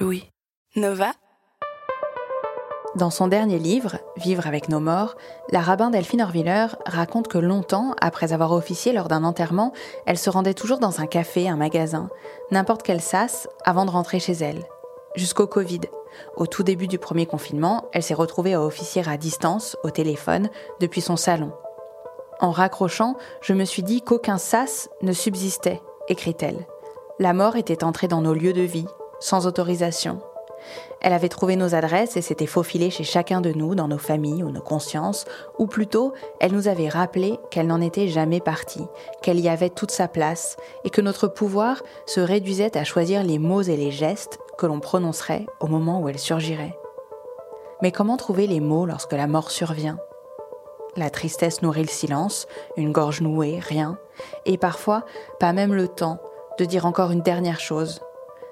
Louis. Nova Dans son dernier livre, Vivre avec nos morts, la rabbin Delphine Orviller raconte que longtemps, après avoir officié lors d'un enterrement, elle se rendait toujours dans un café, un magasin, n'importe quel sas, avant de rentrer chez elle. Jusqu'au Covid. Au tout début du premier confinement, elle s'est retrouvée à officier à distance, au téléphone, depuis son salon. En raccrochant, je me suis dit qu'aucun sas ne subsistait, écrit-elle. La mort était entrée dans nos lieux de vie, sans autorisation. Elle avait trouvé nos adresses et s'était faufilée chez chacun de nous, dans nos familles ou nos consciences, ou plutôt, elle nous avait rappelé qu'elle n'en était jamais partie, qu'elle y avait toute sa place, et que notre pouvoir se réduisait à choisir les mots et les gestes que l'on prononcerait au moment où elle surgirait. Mais comment trouver les mots lorsque la mort survient? La tristesse nourrit le silence, une gorge nouée, rien, et parfois pas même le temps de dire encore une dernière chose,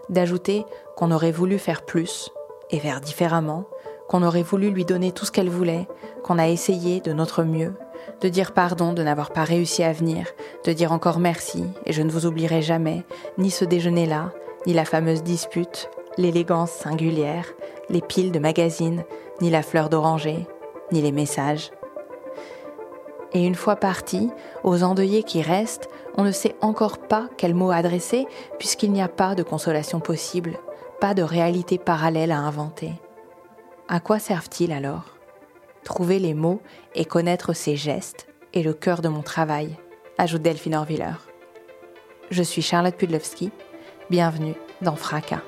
d'ajouter qu'on aurait voulu faire plus et faire différemment, qu'on aurait voulu lui donner tout ce qu'elle voulait, qu'on a essayé de notre mieux, de dire pardon de n'avoir pas réussi à venir, de dire encore merci et je ne vous oublierai jamais, ni ce déjeuner-là, ni la fameuse dispute, l'élégance singulière, les piles de magazines, ni la fleur d'oranger, ni les messages. Et une fois parti, aux endeuillés qui restent, on ne sait encore pas quel mot adresser puisqu'il n'y a pas de consolation possible, pas de réalité parallèle à inventer. À quoi servent-ils alors? Trouver les mots et connaître ces gestes est le cœur de mon travail, ajoute Delphine Orviller. Je suis Charlotte Pudlowski, bienvenue dans Fracas.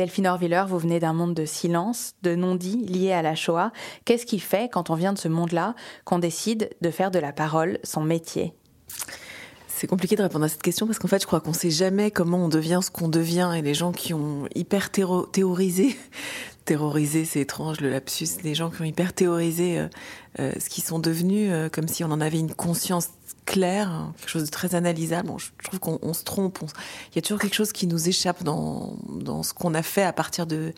Delphine Orviller, vous venez d'un monde de silence, de non-dit lié à la Shoah. Qu'est-ce qui fait, quand on vient de ce monde-là, qu'on décide de faire de la parole son métier? C'est compliqué de répondre à cette question parce qu'en fait, je crois qu'on sait jamais comment on devient ce qu'on devient et les gens qui ont hyper théorisé, terrorisé, c'est étrange le lapsus, les gens qui ont hyper théorisé euh, euh, ce qu'ils sont devenus, euh, comme si on en avait une conscience clair, hein, quelque chose de très analysable. je trouve qu'on se trompe. Il y a toujours quelque chose qui nous échappe dans, dans ce qu'on a fait à partir de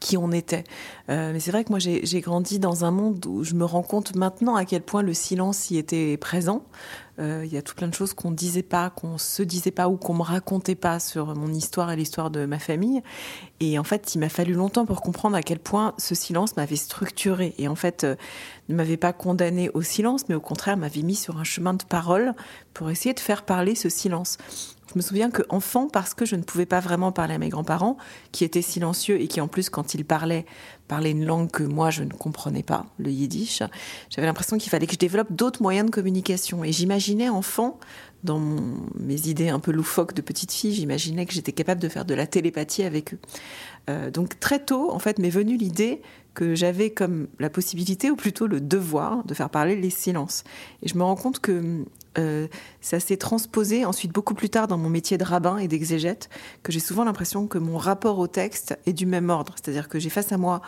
qui on était. Euh, mais c'est vrai que moi, j'ai grandi dans un monde où je me rends compte maintenant à quel point le silence y était présent. Euh, il y a tout plein de choses qu'on disait pas, qu'on se disait pas ou qu'on me racontait pas sur mon histoire et l'histoire de ma famille. Et en fait, il m'a fallu longtemps pour comprendre à quel point ce silence m'avait structuré et en fait euh, ne m'avait pas condamné au silence, mais au contraire m'avait mis sur un chemin de parole pour essayer de faire parler ce silence. Je me souviens que enfant, parce que je ne pouvais pas vraiment parler à mes grands-parents, qui étaient silencieux et qui en plus, quand ils parlaient, parlaient une langue que moi je ne comprenais pas, le yiddish, j'avais l'impression qu'il fallait que je développe d'autres moyens de communication. Et j'imaginais enfant, dans mes idées un peu loufoques de petite fille, j'imaginais que j'étais capable de faire de la télépathie avec eux. Euh, donc très tôt, en fait, m'est venue l'idée que j'avais comme la possibilité, ou plutôt le devoir, de faire parler les silences. Et je me rends compte que euh, ça s'est transposé ensuite beaucoup plus tard dans mon métier de rabbin et d'exégète, que j'ai souvent l'impression que mon rapport au texte est du même ordre. C'est-à-dire que j'ai face à moi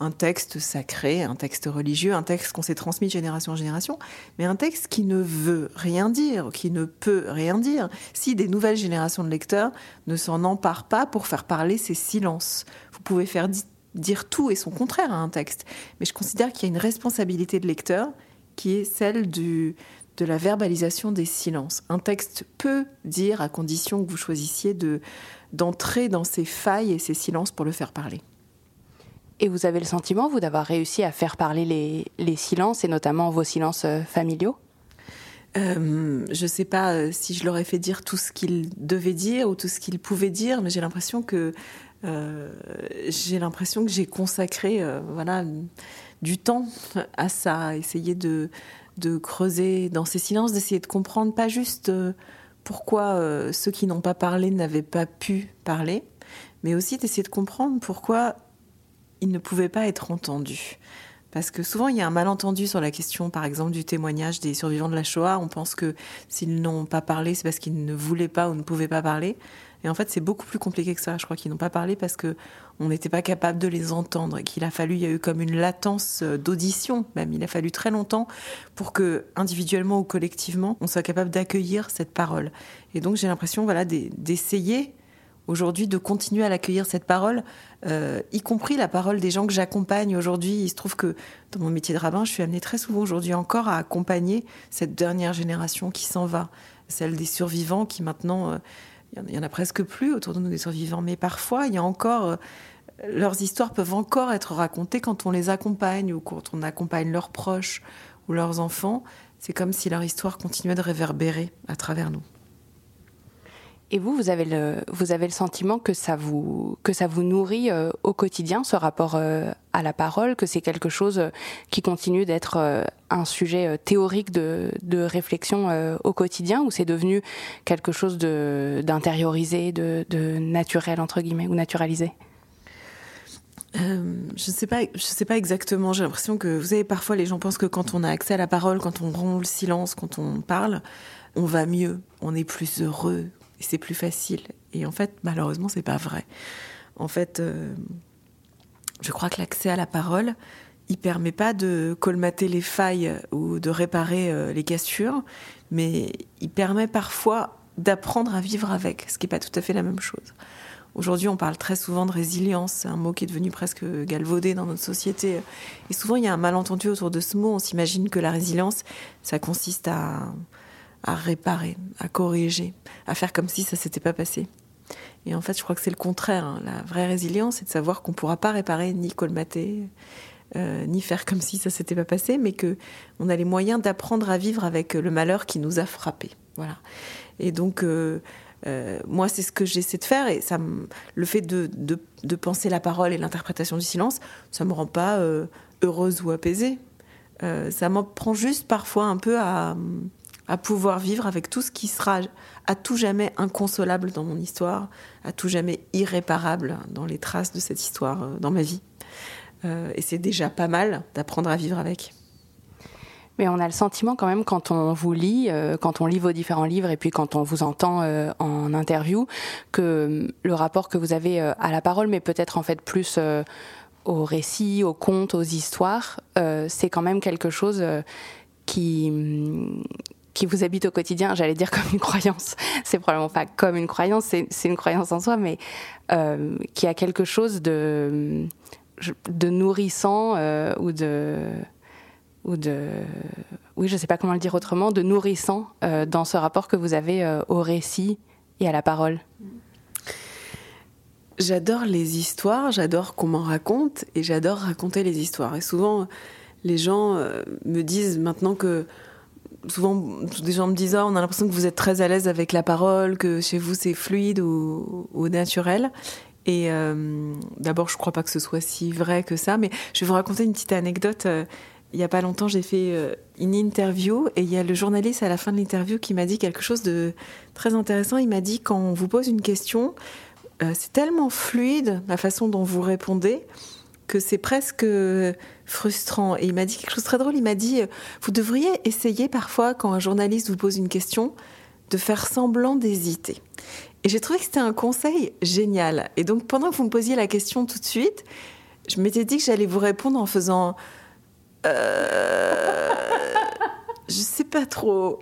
un texte sacré, un texte religieux, un texte qu'on s'est transmis de génération en génération, mais un texte qui ne veut rien dire, qui ne peut rien dire, si des nouvelles générations de lecteurs ne s'en emparent pas pour faire parler ces silences. Vous pouvez faire dire tout et son contraire à un texte, mais je considère qu'il y a une responsabilité de lecteur qui est celle du, de la verbalisation des silences. Un texte peut dire à condition que vous choisissiez de, d'entrer dans ces failles et ces silences pour le faire parler. Et vous avez le sentiment, vous, d'avoir réussi à faire parler les, les silences, et notamment vos silences euh, familiaux? Euh, je ne sais pas euh, si je leur ai fait dire tout ce qu'ils devaient dire ou tout ce qu'ils pouvaient dire, mais j'ai l'impression que j'ai l'impression que j'ai consacré voilà du temps à ça, à essayer de de creuser dans ces silences, d'essayer de comprendre pas juste euh, pourquoi euh, ceux qui n'ont pas parlé n'avaient pas pu parler, mais aussi d'essayer de comprendre pourquoi ils ne pouvaient pas être entendus. Parce que souvent, il y a un malentendu sur la question, par exemple, du témoignage des survivants de la Shoah. On pense que s'ils n'ont pas parlé, c'est parce qu'ils ne voulaient pas ou ne pouvaient pas parler. Et en fait, c'est beaucoup plus compliqué que ça. Je crois qu'ils n'ont pas parlé parce que on n'était pas capable de les entendre qu'il a fallu, il y a eu comme une latence euh, d'audition, même. Il a fallu très longtemps pour que, individuellement ou collectivement, on soit capable d'accueillir cette parole. Et donc, j'ai l'impression, voilà, d'essayer aujourd'hui de continuer à l'accueillir cette parole, euh, y compris la parole des gens que j'accompagne aujourd'hui. Il se trouve que dans mon métier de rabbin, je suis amenée très souvent aujourd'hui encore à accompagner cette dernière génération qui s'en va, celle des survivants qui maintenant, euh, il y en a presque plus autour de nous des survivants, mais parfois il y a encore euh, leurs histoires peuvent encore être racontées quand on les accompagne ou quand on accompagne leurs proches ou leurs enfants. C'est comme si leur histoire continuait de réverbérer à travers nous. Et vous, vous avez le, vous avez le sentiment que ça vous, que ça vous nourrit euh, au quotidien, ce rapport euh, à la parole, que c'est quelque chose euh, qui continue d'être un sujet théorique de, de réflexion au quotidien, ou c'est devenu quelque chose d'intériorisé, de, de, naturel, entre guillemets, ou naturalisé? Je ne sais pas, je sais pas exactement. J'ai l'impression que vous savez, parfois les gens pensent que quand on a accès à la parole, quand on rompt le silence, quand on parle, on va mieux, on est plus heureux, c'est plus facile. Et en fait, malheureusement, c'est pas vrai. En fait, euh, je crois que l'accès à la parole, il permet pas de colmater les failles ou de réparer euh, les cassures, mais il permet parfois d'apprendre à vivre avec, ce qui n'est pas tout à fait la même chose. Aujourd'hui, on parle très souvent de résilience, c'est un mot qui est devenu presque galvaudé dans notre société. Et souvent, il y a un malentendu autour de ce mot. On s'imagine que la résilience, ça consiste à, à réparer, à corriger, à faire comme si ça s'était pas passé. Et en fait, je crois que c'est le contraire. Hein. La vraie résilience, c'est de savoir qu'on ne pourra pas réparer ni colmater, euh, ni faire comme si ça s'était pas passé, mais que on a les moyens d'apprendre à vivre avec le malheur qui nous a frappés. Voilà. Et donc, euh, euh, moi, c'est ce que j'essaie de faire, et ça, le fait de, penser la parole et l'interprétation du silence, ça me rend pas heureuse ou apaisée. ça m'en prend juste parfois un peu à à pouvoir vivre avec tout ce qui sera à tout jamais inconsolable dans mon histoire, à tout jamais irréparable dans les traces de cette histoire euh, dans ma vie. Euh, et c'est déjà pas mal d'apprendre à vivre avec. Mais on a le sentiment quand même quand on vous lit, euh, quand on lit vos différents livres et puis quand on vous entend en interview, que le rapport que vous avez à la parole, mais peut-être en fait plus au récit, aux contes, aux histoires, c'est quand même quelque chose qui qui vous habite au quotidien, j'allais dire comme une croyance, c'est probablement pas comme une croyance, c'est une croyance en soi, mais euh, qui a quelque chose de, nourrissant euh, ou de ou de oui je sais pas comment le dire autrement de nourrissant euh, dans ce rapport que vous avez au récit et à la parole. J'adore les histoires j'adore qu'on m'en raconte et j'adore raconter les histoires. Et souvent les gens me disent maintenant que souvent, des gens me disent ah, on a l'impression que vous êtes très à l'aise avec la parole, que chez vous c'est fluide ou, naturel. Et euh, d'abord, je crois pas que ce soit si vrai que ça, mais je vais vous raconter une petite anecdote. Euh, il y a pas longtemps, j'ai fait euh, une interview et il y a le journaliste à la fin de l'interview qui m'a dit quelque chose de très intéressant. Il m'a dit quand on vous pose une question, c'est tellement fluide la façon dont vous répondez que c'est presque frustrant. Et il m'a dit quelque chose de très drôle. Il m'a dit, vous devriez essayer parfois, quand un journaliste vous pose une question, de faire semblant d'hésiter. Et j'ai trouvé que c'était un conseil génial. Et donc, pendant que vous me posiez la question tout de suite, je m'étais dit que j'allais vous répondre en faisant... Euh, je sais pas trop.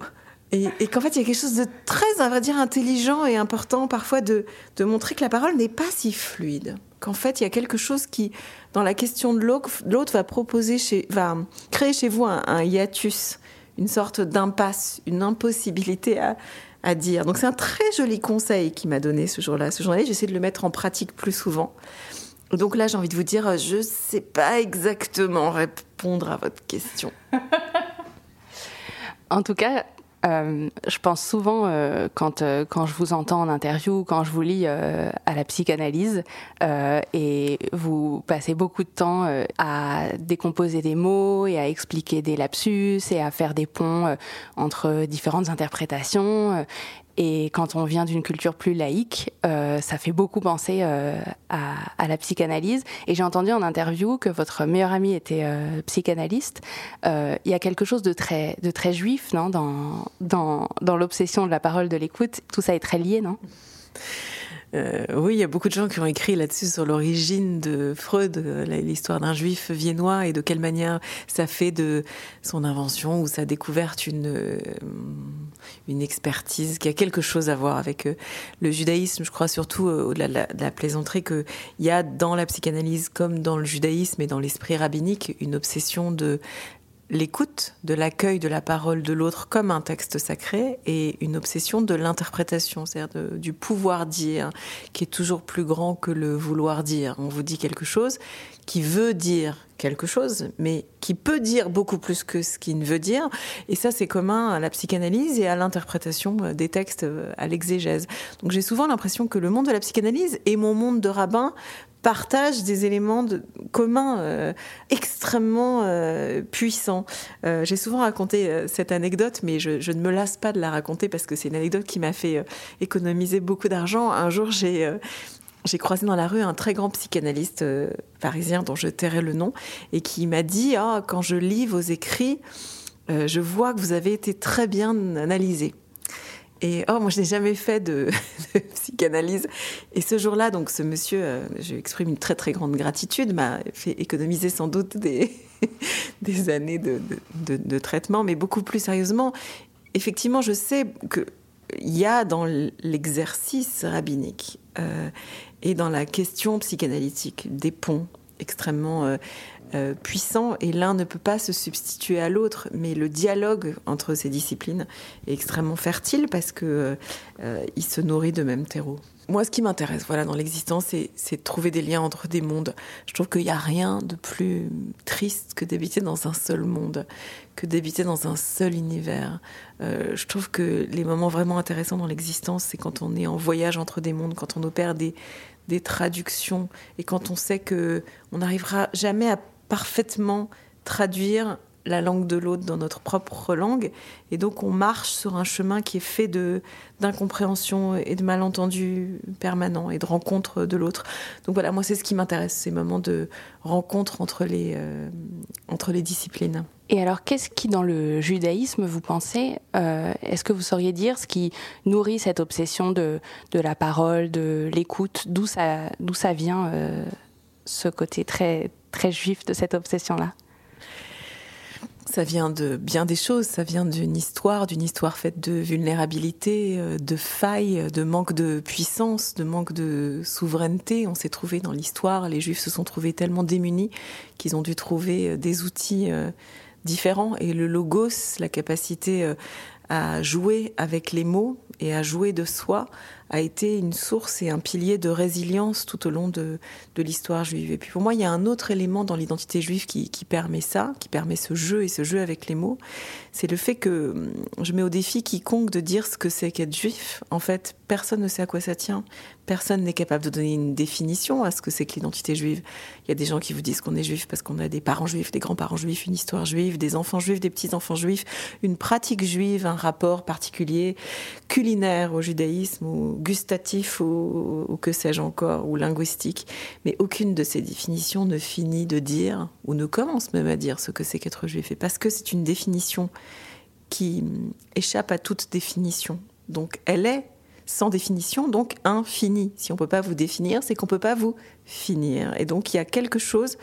Et, qu'en fait, il y a quelque chose de très, à vrai dire, intelligent et important parfois de, de montrer que la parole n'est pas si fluide. Qu'en fait, il y a quelque chose qui, dans la question de l'autre, l'autre va proposer, chez, va créer chez vous un, hiatus, une sorte d'impasse, une impossibilité à, à dire. Donc c'est un très joli conseil qu'il m'a donné ce jour-là. Ce jour-là, j'essaie de le mettre en pratique plus souvent. Donc là, j'ai envie de vous dire, je ne sais pas exactement répondre à votre question. en tout cas, je pense souvent, quand, quand je vous entends en interview, quand je vous lis à la psychanalyse, et vous passez beaucoup de temps à décomposer des mots et à expliquer des lapsus et à faire des ponts entre différentes interprétations. Et quand on vient d'une culture plus laïque, euh, ça fait beaucoup penser euh, à, la psychanalyse. Et j'ai entendu en interview que votre meilleur ami était euh, psychanalyste. Il y a quelque chose de très, juif, non, dans l'obsession de la parole, de l'écoute. Tout ça est très lié, non? Euh, oui, il y a beaucoup de gens qui ont écrit là-dessus sur l'origine de Freud, euh, l'histoire d'un juif viennois et de quelle manière ça fait de son invention ou sa découverte une, euh, expertise qui a quelque chose à voir avec le judaïsme. Je crois surtout, au-delà de, de, la plaisanterie, qu'il y a dans la psychanalyse comme dans le judaïsme et dans l'esprit rabbinique une obsession de l'écoute, de l'accueil de la parole de l'autre comme un texte sacré et une obsession de l'interprétation, c'est-à-dire du pouvoir dire, qui est toujours plus grand que le vouloir dire. On vous dit quelque chose qui veut dire quelque chose, mais qui peut dire beaucoup plus que ce qu'il ne veut dire. Et ça, c'est commun à la psychanalyse et à l'interprétation des textes, à l'exégèse. Donc j'ai souvent l'impression que le monde de la psychanalyse et mon monde de rabbin partage des éléments communs euh, extrêmement euh, puissants. Euh, j'ai souvent raconté cette anecdote, mais je, je, ne me lasse pas de la raconter parce que c'est une anecdote qui m'a fait économiser beaucoup d'argent. Un jour, j'ai j'ai croisé dans la rue un très grand psychanalyste parisien dont je tairai le nom et qui m'a dit ah, quand je lis vos écrits, je vois que vous avez été très bien analysé. Et oh, moi, je n'ai jamais fait de, psychanalyse. Et ce jour-là, donc, ce monsieur, euh, je exprime une très très grande gratitude, m'a fait économiser sans doute des, années de, traitement, mais beaucoup plus sérieusement. Effectivement, je sais qu'il y a dans l'exercice rabbinique euh, et dans la question psychanalytique des ponts extrêmement euh, euh, puissant et l'un ne peut pas se substituer à l'autre, mais le dialogue entre ces disciplines est extrêmement fertile parce que euh, il se nourrit de même terreau. Moi, ce qui m'intéresse, voilà, dans l'existence, c'est de trouver des liens entre des mondes. Je trouve qu'il n'y a rien de plus triste que d'habiter dans un seul monde, que d'habiter dans un seul univers. Euh, je trouve que les moments vraiment intéressants dans l'existence, c'est quand on est en voyage entre des mondes, quand on opère des, des traductions et quand on sait que on n'arrivera jamais à parfaitement traduire la langue de l'autre dans notre propre langue. Et donc on marche sur un chemin qui est fait de d'incompréhension et de malentendus permanents et de rencontres de l'autre. Donc voilà, moi c'est ce qui m'intéresse, ces moments de rencontre entre les, euh, entre les disciplines. Et alors qu'est-ce qui dans le judaïsme, vous pensez, euh, est-ce que vous sauriez dire ce qui nourrit cette obsession de, de la parole, de l'écoute, d'où ça, ça vient euh, ce côté très très juif de cette obsession-là? Ça vient de bien des choses, ça vient d'une histoire, d'une histoire faite de vulnérabilité, euh, de failles, de manque de puissance, de manque de souveraineté. On s'est trouvé dans l'histoire, les Juifs se sont trouvés tellement démunis qu'ils ont dû trouver euh, des outils euh, différents. Et le logos, la capacité à jouer avec les mots et à jouer de soi, a été une source et un pilier de résilience tout au long de, de l'histoire juive. Et puis pour moi, il y a un autre élément dans l'identité juive qui, qui, permet ça, qui permet ce jeu et ce jeu avec les mots, c'est le fait que hum, je mets au défi quiconque de dire ce que c'est qu'être juif. En fait, personne ne sait à quoi ça tient. Personne n'est capable de donner une définition à ce que c'est que l'identité juive. Il y a des gens qui vous disent qu'on est juif parce qu'on a des parents juifs, des grands-parents juifs, une histoire juive, des enfants juifs, des petits-enfants juifs, une pratique juive, un rapport particulier culinaire au judaïsme gustatif ou, que sais-je encore, ou linguistique. Mais aucune de ces définitions ne finit de dire, ou ne commence même à dire ce que c'est qu'être juif. Et parce que c'est une définition qui échappe à toute définition. Donc elle est sans définition, donc infinie. Si on ne peut pas vous définir, c'est qu'on ne peut pas vous finir. Et donc il y a quelque chose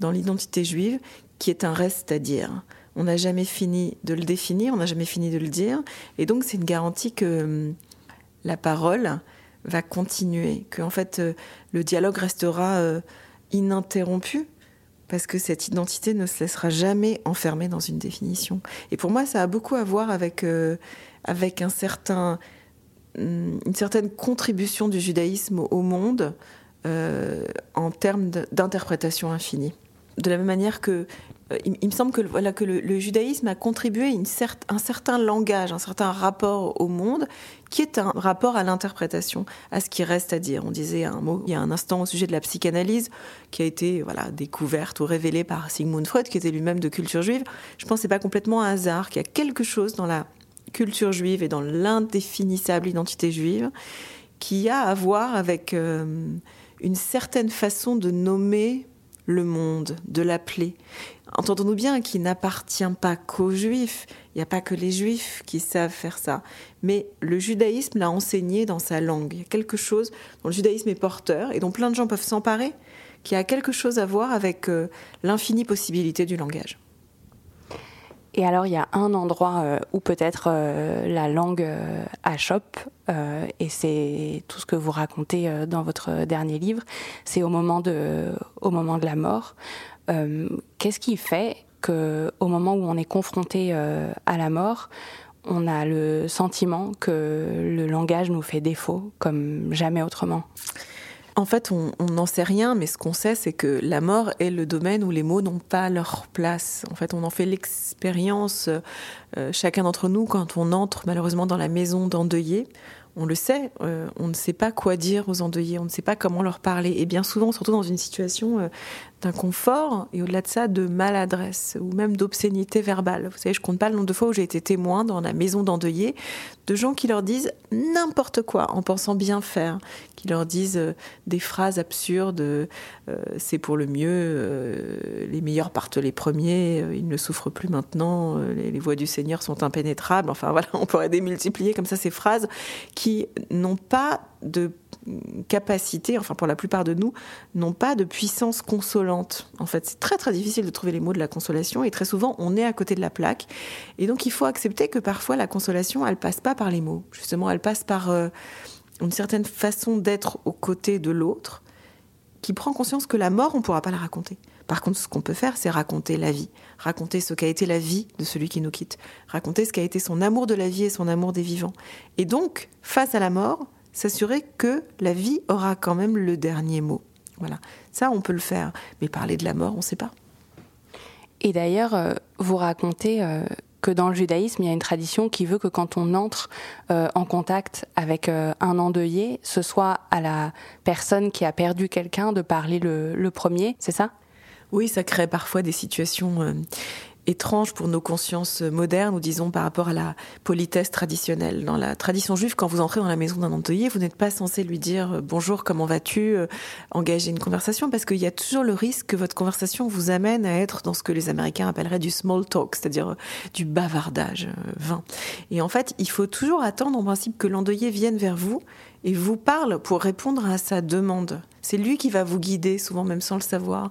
dans l'identité juive qui est un reste à dire. On n'a jamais fini de le définir, on n'a jamais fini de le dire. Et donc c'est une garantie que la parole va continuer, que en fait euh, le dialogue restera euh, ininterrompu parce que cette identité ne se laissera jamais enfermer dans une définition. Et pour moi, ça a beaucoup à voir avec euh, certain mm, une certaine contribution du judaïsme au monde en termes d'interprétation infinie. De la même manière que euh, il, me semble que, voilà, que le, judaïsme a contribué une un certain langage, un certain rapport au monde, qui est un rapport à l'interprétation, à ce qui reste à dire. On disait un mot il y a un instant au sujet de la psychanalyse, qui a été voilà, découverte ou révélée par Sigmund Freud, qui était lui-même de culture juive. Je pense que ce pas complètement un hasard, qu'il y a quelque chose dans la culture juive et dans l'indéfinissable identité juive qui a à voir avec euh, une certaine façon de nommer le monde, de l'appeler. Entendons-nous bien qu'il n'appartient pas qu'aux juifs, il n'y a pas que les juifs qui savent faire ça, mais le judaïsme l'a enseigné dans sa langue. Il y a quelque chose dont le judaïsme est porteur et dont plein de gens peuvent s'emparer, qui a quelque chose à voir avec euh, l'infinie possibilité du langage. Et alors, il y a un endroit euh, où peut-être euh, la langue achoppe, et c'est tout ce que vous racontez dans votre dernier livre, c'est au moment de, au moment de la mort. Euh, qu'est-ce qui fait qu'au moment où on est confronté euh, à la mort, on a le sentiment que le langage nous fait défaut comme jamais autrement? En fait, on n'en sait rien, mais ce qu'on sait, c'est que la mort est le domaine où les mots n'ont pas leur place. En fait, on en fait l'expérience, euh, chacun d'entre nous, quand on entre malheureusement dans la maison d'endeuillé on le sait, euh, on ne sait pas quoi dire aux endeuillés, on ne sait pas comment leur parler. Et bien souvent, surtout dans une situation euh, d'inconfort et au-delà de ça, de maladresse ou même d'obscénité verbale. Vous savez, je compte pas le nombre de fois où j'ai été témoin dans la maison d'endeuillés de gens qui leur disent n'importe quoi en pensant bien faire, qui leur disent euh, des phrases absurdes, c'est pour le mieux, les meilleurs partent les premiers, ils ne souffrent plus maintenant, les, les voies du Seigneur sont impénétrables. Enfin voilà, on pourrait démultiplier comme ça ces phrases qui n'ont pas de capacité, enfin pour la plupart de nous, n'ont pas de puissance consolante. En fait, c'est très très difficile de trouver les mots de la consolation et très souvent on est à côté de la plaque. Et donc il faut accepter que parfois la consolation, elle passe pas par les mots. Justement, elle passe par euh, une certaine façon d'être aux côtés de l'autre qui prend conscience que la mort, on ne pourra pas la raconter. Par contre, ce qu'on peut faire, c'est raconter la vie, raconter ce qu'a été la vie de celui qui nous quitte, raconter ce qu'a été son amour de la vie et son amour des vivants. Et donc, face à la mort, s'assurer que la vie aura quand même le dernier mot. Voilà, ça, on peut le faire, mais parler de la mort, on ne sait pas. Et d'ailleurs, euh, vous racontez euh, que dans le judaïsme, il y a une tradition qui veut que quand on entre euh, en contact avec un endeuillé, ce soit à la personne qui a perdu quelqu'un de parler le premier, c'est ça? Oui, ça crée parfois des situations euh, étranges pour nos consciences modernes, ou disons par rapport à la politesse traditionnelle. Dans la tradition juive, quand vous entrez dans la maison d'un endeuillé, vous n'êtes pas censé lui dire euh, bonjour, comment vas-tu, euh, engager une conversation, parce qu'il y a toujours le risque que votre conversation vous amène à être dans ce que les Américains appelleraient du small talk, c'est-à-dire du bavardage vain. Et en fait, il faut toujours attendre en principe que l'endeuillé vienne vers vous et vous parle pour répondre à sa demande. C'est lui qui va vous guider, souvent même sans le savoir,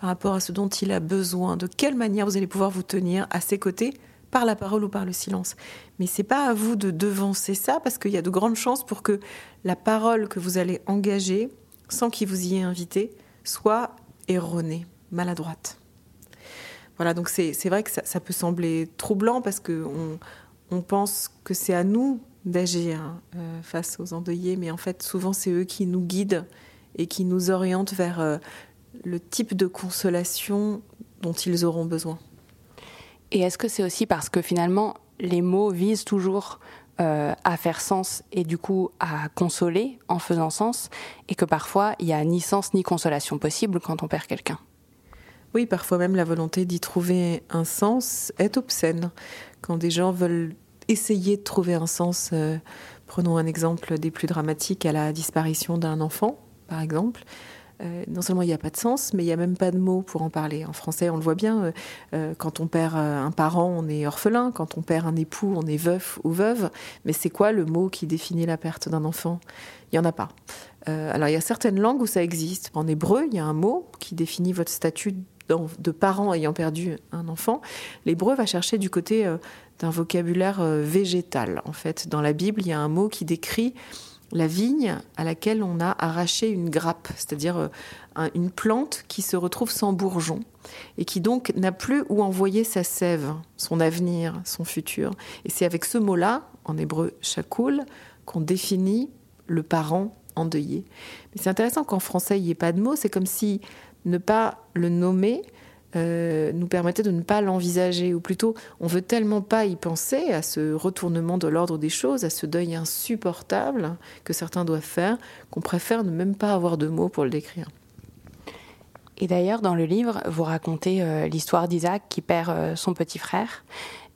par rapport à ce dont il a besoin, de quelle manière vous allez pouvoir vous tenir à ses côtés par la parole ou par le silence? Mais c'est pas à vous de devancer ça parce qu'il y a de grandes chances pour que la parole que vous allez engager sans qu'il vous y ait invité soit erronée, maladroite. Voilà, donc c'est vrai que ça, peut sembler troublant parce qu'on on pense que c'est à nous d'agir euh, face aux endeuillés, mais en fait souvent c'est eux qui nous guident et qui nous orientent vers euh, le type de consolation dont ils auront besoin. Et est-ce que c'est aussi parce que finalement les mots visent toujours euh, à faire sens et du coup à consoler en faisant sens et que parfois il n'y a ni sens ni consolation possible quand on perd quelqu'un? Oui, parfois même la volonté d'y trouver un sens est obscène. Quand des gens veulent essayer de trouver un sens, euh, prenons un exemple des plus dramatiques à la disparition d'un enfant, par exemple, euh, non seulement il n'y a pas de sens, mais il n'y a même pas de mots pour en parler. En français, on le voit bien, euh, euh, quand on perd un parent, on est orphelin, quand on perd un époux, on est veuf ou veuve, mais c'est quoi le mot qui définit la perte d'un enfant? Il n'y en a pas. alors il y a certaines langues où ça existe. En hébreu, il y a un mot qui définit votre statut de parent ayant perdu un enfant. L'hébreu va chercher du côté d'un vocabulaire végétal. En fait, dans la Bible, il y a un mot qui décrit la vigne à laquelle on a arraché une grappe, c'est-à-dire euh, une plante qui se retrouve sans bourgeon et qui donc n'a plus où envoyer sa sève, son avenir, son futur. Et c'est avec ce mot-là, en hébreu shakoul, qu'on définit le parent endeuillé. Mais c'est intéressant qu'en français il n'y ait pas de mot, c'est comme si ne pas le nommer, euh, nous permettait de ne pas l'envisager, ou plutôt on veut tellement pas y penser à ce retournement de l'ordre des choses, à ce deuil insupportable que certains doivent faire, qu'on préfère ne même pas avoir de mots pour le décrire. Et d'ailleurs, dans le livre, vous racontez euh, l'histoire d'Isaac qui perd euh, son petit frère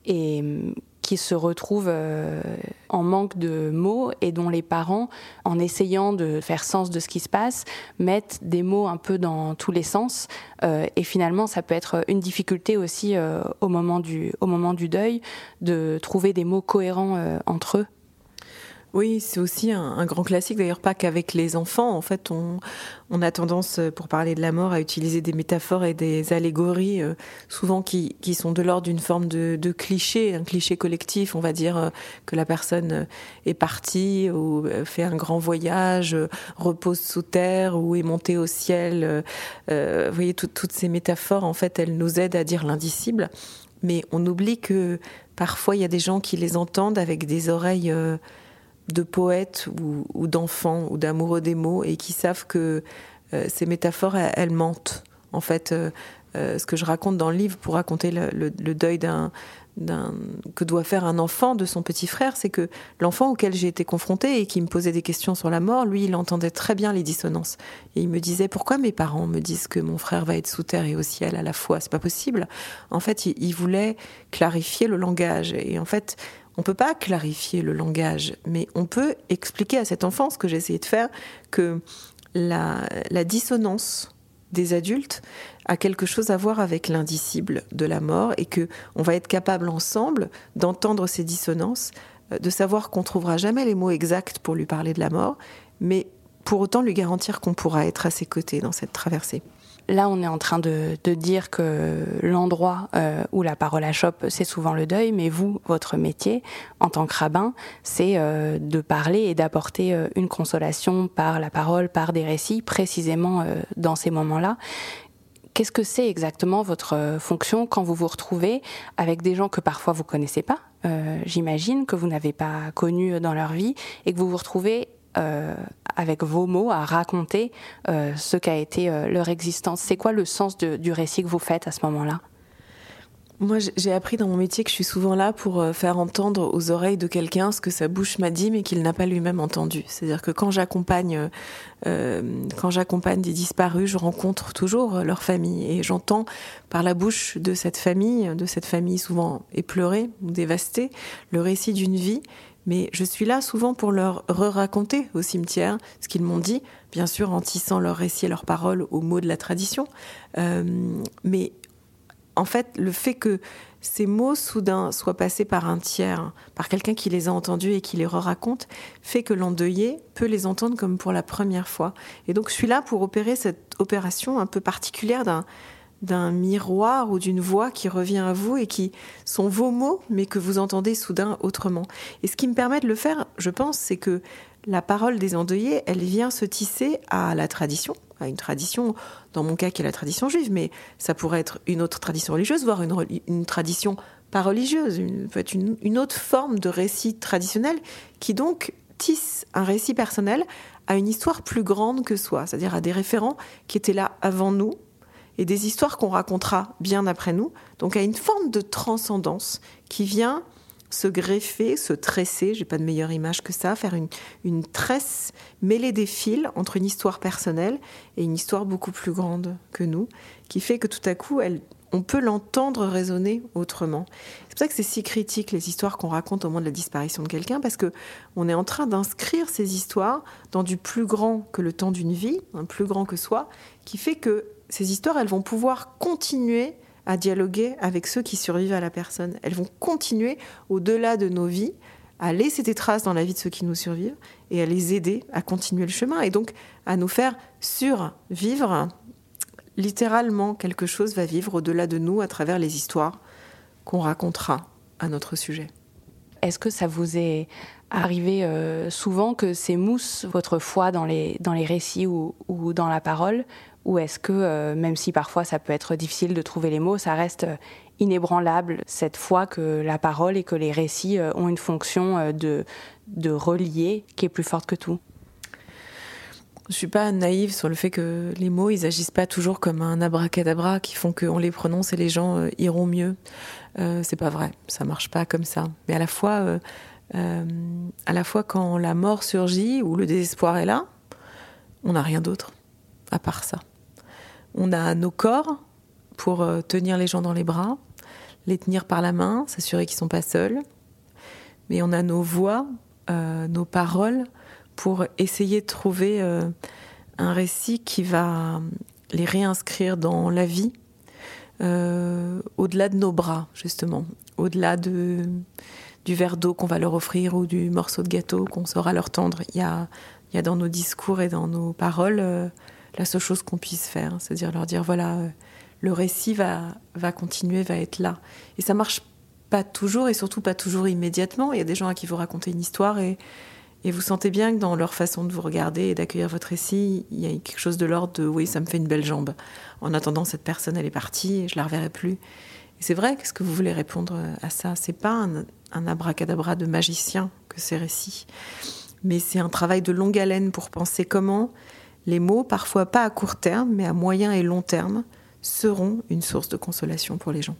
et hum, qui se retrouve euh, en manque de mots et dont les parents, en essayant de faire sens de ce qui se passe, mettent des mots un peu dans tous les sens. et finalement, ça peut être une difficulté aussi au, moment du, au moment du deuil de trouver des mots cohérents entre eux. Oui, c'est aussi un, grand classique, d'ailleurs pas qu'avec les enfants. En fait, on, a tendance, pour parler de la mort, à utiliser des métaphores et des allégories, euh, souvent qui, sont de l'ordre d'une forme de, cliché, un cliché collectif. On va dire euh, que la personne euh, est partie ou fait un grand voyage, repose sous terre ou est montée au ciel. vous voyez, toutes ces métaphores, en fait, elles nous aident à dire l'indicible. Mais on oublie que parfois, il y a des gens qui les entendent avec des oreilles de poètes ou, d'enfants ou d'amoureux des mots et qui savent que euh, ces métaphores, elles, mentent. En fait, euh, euh, ce que je raconte dans le livre pour raconter le, deuil d'un, que doit faire un enfant de son petit frère, c'est que l'enfant auquel j'ai été confrontée et qui me posait des questions sur la mort, lui, il entendait très bien les dissonances. Et il me disait pourquoi mes parents me disent que mon frère va être sous terre et au ciel à la fois, c'est pas possible. En fait, il, voulait clarifier le langage. Et en fait, on peut pas clarifier le langage, mais on peut expliquer à cet enfant ce que j'ai essayé de faire, que la, dissonance des adultes a quelque chose à voir avec l'indicible de la mort et que on va être capable ensemble d'entendre ces dissonances, euh, de savoir qu'on trouvera jamais les mots exacts pour lui parler de la mort, mais pour autant lui garantir qu'on pourra être à ses côtés dans cette traversée. Là, on est en train de, dire que l'endroit euh, où la parole achoppe, c'est souvent le deuil, mais vous, votre métier, en tant que rabbin, c'est euh, de parler et d'apporter euh, une consolation par la parole, par des récits, précisément dans ces moments-là. Qu'est-ce que c'est exactement votre fonction quand vous vous retrouvez avec des gens que parfois vous connaissez pas, j'imagine, que vous n'avez pas connus dans leur vie, et que vous vous retrouvez euh, avec vos mots, à raconter euh, ce qu'a été euh, leur existence. C'est quoi le sens du récit que vous faites à ce moment-là? Moi, j'ai appris dans mon métier que je suis souvent là pour faire entendre aux oreilles de quelqu'un ce que sa bouche m'a dit, mais qu'il n'a pas lui-même entendu. C'est-à-dire que quand j'accompagne, quand j'accompagne des disparus, je rencontre toujours leur famille et j'entends par la bouche de cette famille, de cette famille souvent éplorée ou dévastée, le récit d'une vie mais je suis là souvent pour leur re-raconter au cimetière ce qu'ils m'ont dit, bien sûr en tissant leurs récits et leurs paroles aux mots de la tradition. Euh, mais en fait, le fait que ces mots soudain soient passés par un tiers, par quelqu'un qui les a entendus et qui les re-raconte, fait que l'endeuillé peut les entendre comme pour la première fois. Et donc je suis là pour opérer cette opération un peu particulière d'un d'un miroir ou d'une voix qui revient à vous et qui sont vos mots, mais que vous entendez soudain autrement. Et ce qui me permet de le faire, je pense, c'est que la parole des endeuillés, elle vient se tisser à la tradition, à une tradition, dans mon cas qui est la tradition juive, mais ça pourrait être une autre tradition religieuse, voire une, tradition pas religieuse, une, une autre forme de récit traditionnel qui donc tisse un récit personnel à une histoire plus grande que soi, c'est-à-dire à des référents qui étaient là avant nous, et des histoires qu'on racontera bien après nous, donc à une forme de transcendance qui vient se greffer, se tresser, j'ai pas de meilleure image que ça, faire une, une tresse, mêler des fils entre une histoire personnelle et une histoire beaucoup plus grande que nous, qui fait que tout à coup, on peut l'entendre résonner autrement. C'est pour ça que c'est si critique les histoires qu'on raconte au moment de la disparition de quelqu'un, parce que on est en train d'inscrire ces histoires dans du plus grand que le temps d'une vie, un plus grand que soi, qui fait que ces histoires, elles vont pouvoir continuer à dialoguer avec ceux qui survivent à la personne. Elles vont continuer au-delà de nos vies à laisser des traces dans la vie de ceux qui nous survivent et à les aider à continuer le chemin et donc à nous faire survivre. Littéralement, quelque chose va vivre au-delà de nous à travers les histoires qu'on racontera à notre sujet. Est-ce que ça vous est arrivé euh, souvent que ces mousses votre foi dans les, dans les récits ou, ou dans la parole ou est-ce que, euh, même si parfois ça peut être difficile de trouver les mots, ça reste euh, inébranlable cette fois que la parole et que les récits euh, ont une fonction de, de relier qui est plus forte que tout? Je suis pas naïve sur le fait que les mots, ils agissent pas toujours comme un abracadabra qui font qu'on les prononce et les gens iront mieux. Euh, c'est pas vrai, ça marche pas comme ça. Mais à la fois, à la fois quand la mort surgit ou le désespoir est là, on n'a rien d'autre à part ça. On a nos corps pour euh, tenir les gens dans les bras, les tenir par la main, s'assurer qu'ils sont pas seuls. Mais on a nos voix, euh, nos paroles pour essayer de trouver euh, un récit qui va les réinscrire dans la vie, au-delà de nos bras, justement, au-delà de, du verre d'eau qu'on va leur offrir ou du morceau de gâteau qu'on saura leur tendre. Il y a, dans nos discours et dans nos paroles la seule chose qu'on puisse faire, c'est-à-dire leur dire voilà, euh, le récit va, va continuer, va être là. Et ça marche pas toujours et surtout pas toujours immédiatement. Il y a des gens à qui vous racontez une histoire et, et vous sentez bien que dans leur façon de vous regarder et d'accueillir votre récit, il y a quelque chose de l'ordre de oui, ça me fait une belle jambe. En attendant, cette personne, elle est partie et je la reverrai plus. Et c'est vrai, qu'est-ce que vous voulez répondre à ça? C'est pas un abracadabra de magicien que ces récits, mais c'est un travail de longue haleine pour penser comment les mots, parfois pas à court terme, mais à moyen et long terme, seront une source de consolation pour les gens.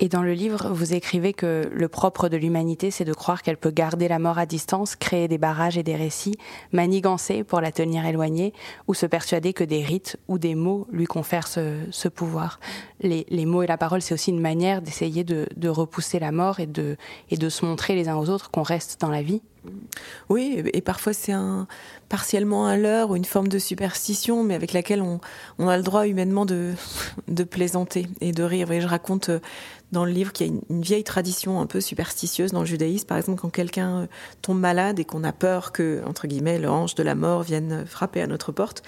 Et dans le livre, vous écrivez que le propre de l'humanité, c'est de croire qu'elle peut garder la mort à distance, créer des barrages et des récits, manigancer pour la tenir éloignée, ou se persuader que des rites ou des mots lui confèrent ce, pouvoir. Les, mots et la parole, c'est aussi une manière d'essayer de, repousser la mort et de se montrer les uns aux autres qu'on reste dans la vie. Oui, et parfois c'est un, partiellement un leurre ou une forme de superstition, mais avec laquelle on, a le droit humainement de, plaisanter et de rire. Et je raconte dans le livre qu'il y a une, une, vieille tradition un peu superstitieuse dans le judaïsme. Par exemple, quand quelqu'un tombe malade et qu'on a peur que, entre guillemets, le ange de la mort vienne frapper à notre porte,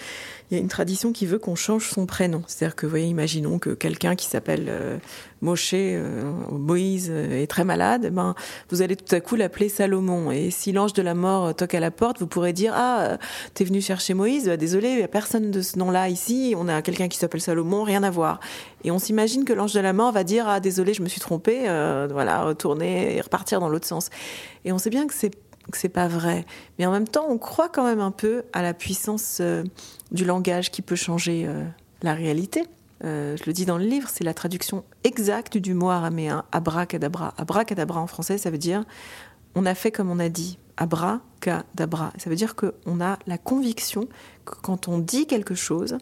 il y a une tradition qui veut qu'on change son prénom. C'est-à-dire que, vous voyez, imaginons que quelqu'un qui s'appelle euh, Moshe, euh, Moïse, euh, est très malade, ben, vous allez tout à coup l'appeler Salomon. Et si l'ange de la mort toque à la porte, vous pourrez dire, ah, t'es venu chercher Moïse, désolé, il n'y a personne de ce nom-là ici, on a quelqu'un qui s'appelle Salomon, rien à voir. Et on s'imagine que l'ange de la mort va dire, ah, désolé, je me suis trompé, euh, voilà, retourner et repartir dans l'autre sens. Et on sait bien que c'est que c'est pas vrai. Mais en même temps, on croit quand même un peu à la puissance euh, du langage qui peut changer euh, la réalité. Euh, je le dis dans le livre, c'est la traduction exacte du mot araméen abracadabra. Abracadabra en français, ça veut dire on a fait comme on a dit. Abracadabra. Ça veut dire qu'on a la conviction que quand on dit quelque chose,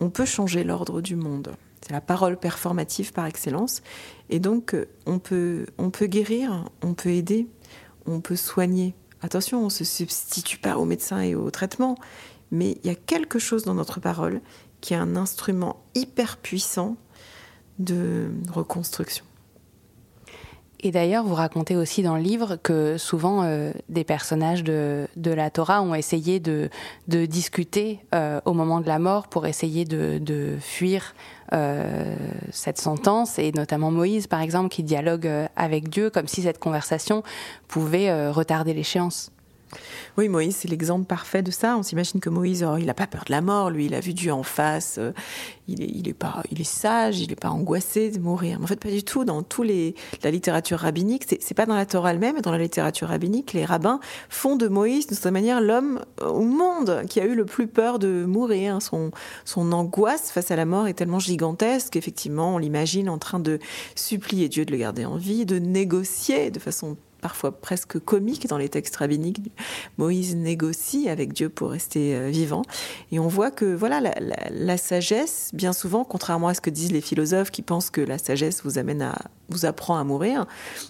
on peut changer l'ordre du monde. C'est la parole performative par excellence. Et donc, on peut, on peut guérir, on peut aider, on peut soigner. Attention, on ne se substitue pas aux médecins et aux traitements, mais il y a quelque chose dans notre parole qui est un instrument hyper puissant de reconstruction. Et d'ailleurs, vous racontez aussi dans le livre que souvent euh, des personnages de, de, la Torah ont essayé de, de discuter euh, au moment de la mort pour essayer de, de fuir euh, cette sentence, et notamment Moïse, par exemple, qui dialogue euh, avec Dieu comme si cette conversation pouvait euh, retarder l'échéance. Oui, Moïse, c'est l'exemple parfait de ça. On s'imagine que Moïse, oh, il n'a pas peur de la mort, lui, il a vu Dieu en face, euh, il, est, pas, il est sage, il n'est pas angoissé de mourir. Mais en fait, pas du tout. Dans tous la littérature rabbinique, c'est pas dans la Torah elle-même, mais dans la littérature rabbinique, les rabbins font de Moïse, de cette manière, l'homme au monde qui a eu le plus peur de mourir. Son, son angoisse face à la mort est tellement gigantesque qu'effectivement, on l'imagine en train de supplier Dieu de le garder en vie, de négocier de façon parfois presque comique dans les textes rabbiniques. Moïse négocie avec Dieu pour rester euh, vivant. Et on voit que voilà la, sagesse, bien souvent, contrairement à ce que disent les philosophes qui pensent que la sagesse vous amène à vous apprend à mourir,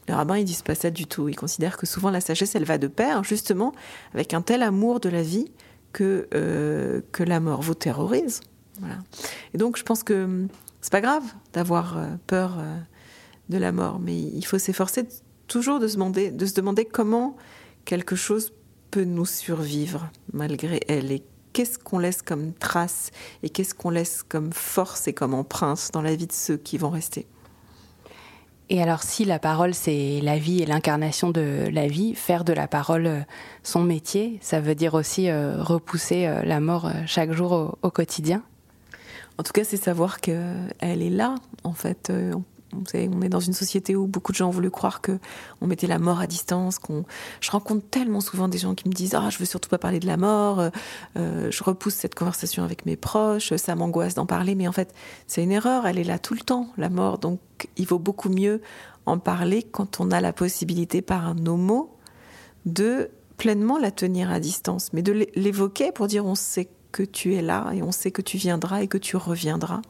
les rabbins ils disent pas ça du tout. Ils considèrent que souvent la sagesse elle va de pair justement avec un tel amour de la vie que euh, que la mort vous terrorise. Voilà. Et donc je pense que c'est pas grave d'avoir euh, peur de la mort, mais il faut s'efforcer de toujours de se, demander, de se demander comment quelque chose peut nous survivre malgré elle et qu'est-ce qu'on laisse comme trace et qu'est-ce qu'on laisse comme force et comme empreinte dans la vie de ceux qui vont rester? Et alors si la parole c'est la vie et l'incarnation de la vie, faire de la parole son métier, ça veut dire aussi euh, repousser euh, la mort euh, chaque jour au, au quotidien? En tout cas, c'est savoir qu'elle est là, en fait. On est dans une société où beaucoup de gens ont voulu croire que on mettait la mort à distance. Qu'on, je rencontre tellement souvent des gens qui me disent ah je veux surtout pas parler de la mort. Euh, euh, je repousse cette conversation avec mes proches. Ça m'angoisse d'en parler, mais en fait c'est une erreur. Elle est là tout le temps la mort. Donc il vaut beaucoup mieux en parler quand on a la possibilité par nos mots de pleinement la tenir à distance, mais de l'évoquer pour dire on sait que tu es là et on sait que tu viendras et que tu reviendras.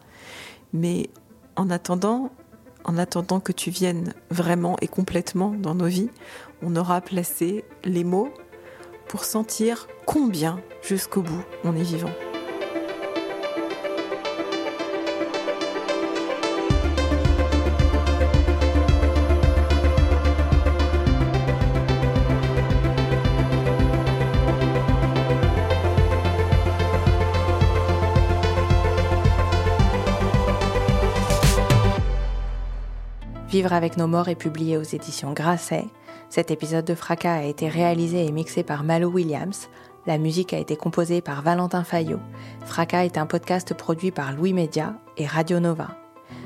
Mais en attendant, en attendant que tu viennes vraiment et complètement dans nos vies, on aura placé les mots pour sentir combien jusqu'au bout on est vivant. Vivre avec nos morts est publié aux éditions Grasset. Cet épisode de Fracas a été réalisé et mixé par Malo Williams. La musique a été composée par Valentin Fayot. Fracas est un podcast produit par Louis Média et Radio Nova.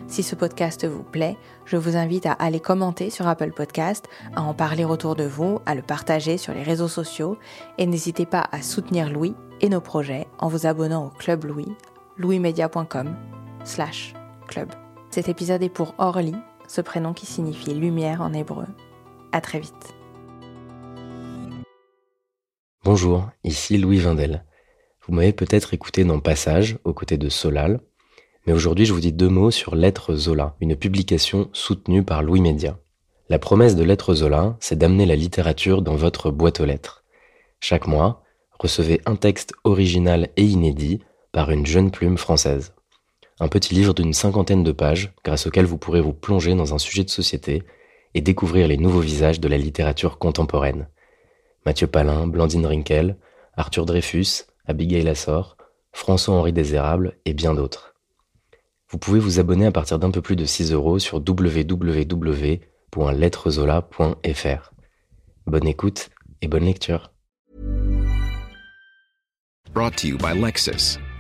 Si ce podcast vous plaît, je vous invite à aller commenter sur Apple Podcast, à en parler autour de vous, à le partager sur les réseaux sociaux et n'hésitez pas à soutenir Louis et nos projets en vous abonnant au Club Louis, louismedia.com slash club. Cet épisode est pour Orly, ce prénom qui signifie lumière en hébreu. À très vite. Bonjour, ici Louis Vindel. Vous m'avez peut-être écouté dans Passage, aux côtés de Solal, mais aujourd'hui je vous dis deux mots sur Lettres Zola, une publication soutenue par Louis Média. La promesse de Lettres Zola, c'est d'amener la littérature dans votre boîte aux lettres. Chaque mois, recevez un texte original et inédit par une jeune plume française un petit livre d'une cinquantaine de pages grâce auquel vous pourrez vous plonger dans un sujet de société et découvrir les nouveaux visages de la littérature contemporaine. Mathieu Palin, Blandine Rinkel, Arthur Dreyfus, Abigail Assor, François-Henri Désérable et bien d'autres. Vous pouvez vous abonner à partir d'un peu plus de 6 euros sur www.lettrezola.fr. Bonne écoute et bonne lecture.